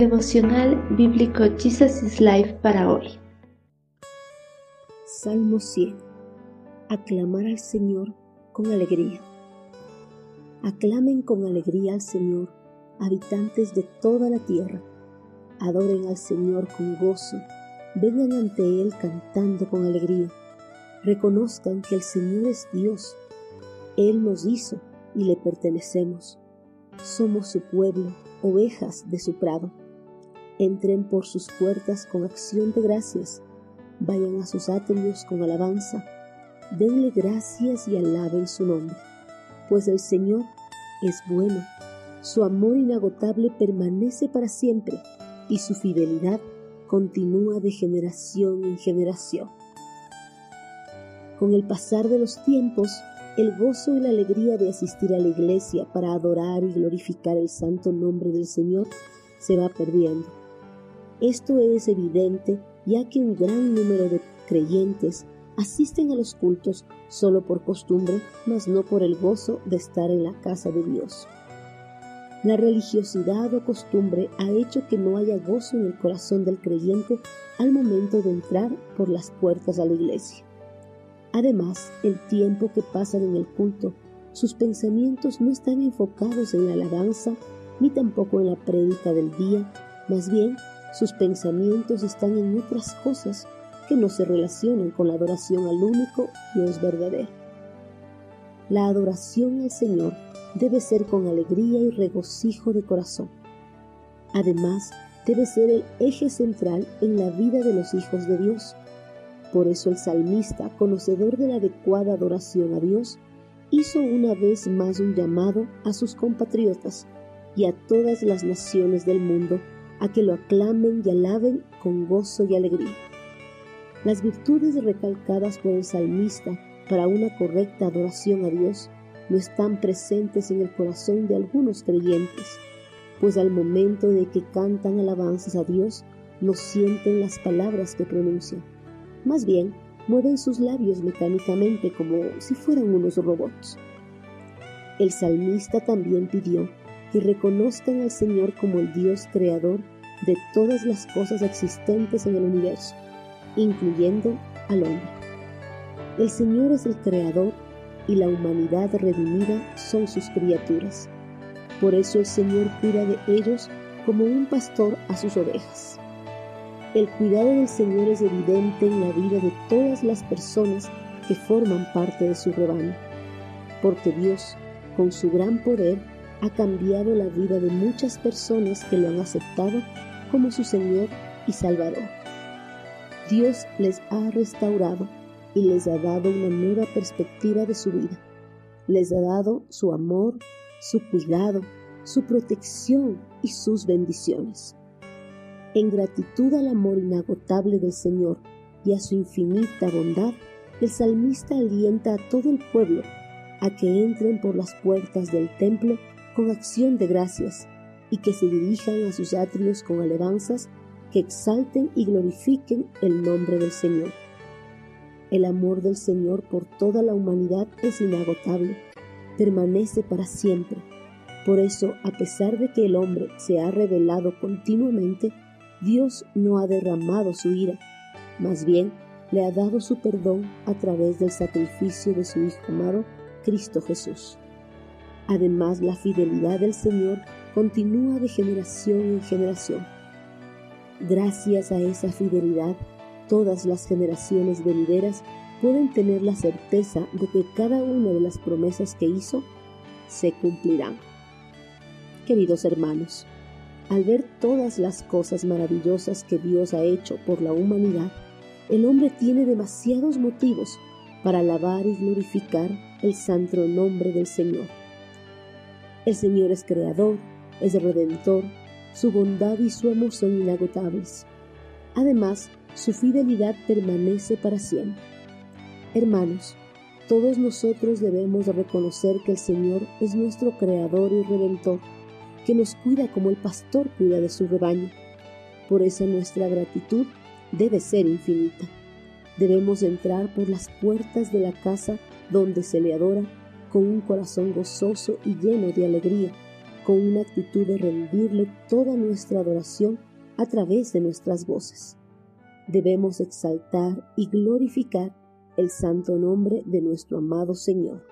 Devocional Bíblico Jesus is Life para hoy. Salmo 100. Aclamar al Señor con alegría. Aclamen con alegría al Señor, habitantes de toda la tierra. Adoren al Señor con gozo. Vengan ante Él cantando con alegría. Reconozcan que el Señor es Dios. Él nos hizo y le pertenecemos. Somos su pueblo, ovejas de su prado. Entren por sus puertas con acción de gracias, vayan a sus atrios con alabanza, denle gracias y alaben su nombre, pues el Señor es bueno, su amor inagotable permanece para siempre y su fidelidad continúa de generación en generación. Con el pasar de los tiempos, el gozo y la alegría de asistir a la iglesia para adorar y glorificar el santo nombre del Señor se va perdiendo. Esto es evidente ya que un gran número de creyentes asisten a los cultos solo por costumbre, mas no por el gozo de estar en la casa de Dios. La religiosidad o costumbre ha hecho que no haya gozo en el corazón del creyente al momento de entrar por las puertas a la iglesia. Además, el tiempo que pasan en el culto, sus pensamientos no están enfocados en la alabanza ni tampoco en la prédica del día, más bien sus pensamientos están en otras cosas que no se relacionan con la adoración al único Dios verdadero. La adoración al Señor debe ser con alegría y regocijo de corazón. Además, debe ser el eje central en la vida de los hijos de Dios. Por eso el salmista, conocedor de la adecuada adoración a Dios, hizo una vez más un llamado a sus compatriotas y a todas las naciones del mundo a que lo aclamen y alaben con gozo y alegría. Las virtudes recalcadas por el salmista para una correcta adoración a Dios no están presentes en el corazón de algunos creyentes, pues al momento de que cantan alabanzas a Dios no sienten las palabras que pronuncian. Más bien, mueven sus labios mecánicamente como si fueran unos robots. El salmista también pidió que reconozcan al Señor como el Dios creador de todas las cosas existentes en el universo, incluyendo al hombre. El Señor es el creador y la humanidad redimida son sus criaturas. Por eso el Señor cuida de ellos como un pastor a sus ovejas. El cuidado del Señor es evidente en la vida de todas las personas que forman parte de su rebaño, porque Dios, con su gran poder, ha cambiado la vida de muchas personas que lo han aceptado como su Señor y Salvador. Dios les ha restaurado y les ha dado una nueva perspectiva de su vida. Les ha dado su amor, su cuidado, su protección y sus bendiciones. En gratitud al amor inagotable del Señor y a su infinita bondad, el salmista alienta a todo el pueblo a que entren por las puertas del templo con acción de gracias y que se dirijan a sus atrios con alabanzas que exalten y glorifiquen el nombre del Señor. El amor del Señor por toda la humanidad es inagotable, permanece para siempre. Por eso, a pesar de que el hombre se ha revelado continuamente, Dios no ha derramado su ira, más bien le ha dado su perdón a través del sacrificio de su Hijo amado, Cristo Jesús. Además, la fidelidad del Señor continúa de generación en generación. Gracias a esa fidelidad, todas las generaciones venideras pueden tener la certeza de que cada una de las promesas que hizo se cumplirán. Queridos hermanos, al ver todas las cosas maravillosas que Dios ha hecho por la humanidad, el hombre tiene demasiados motivos para alabar y glorificar el santo nombre del Señor. El Señor es creador, es redentor, su bondad y su amor son inagotables. Además, su fidelidad permanece para siempre. Hermanos, todos nosotros debemos reconocer que el Señor es nuestro creador y redentor, que nos cuida como el pastor cuida de su rebaño. Por eso nuestra gratitud debe ser infinita. Debemos entrar por las puertas de la casa donde se le adora con un corazón gozoso y lleno de alegría, con una actitud de rendirle toda nuestra adoración a través de nuestras voces. Debemos exaltar y glorificar el santo nombre de nuestro amado Señor.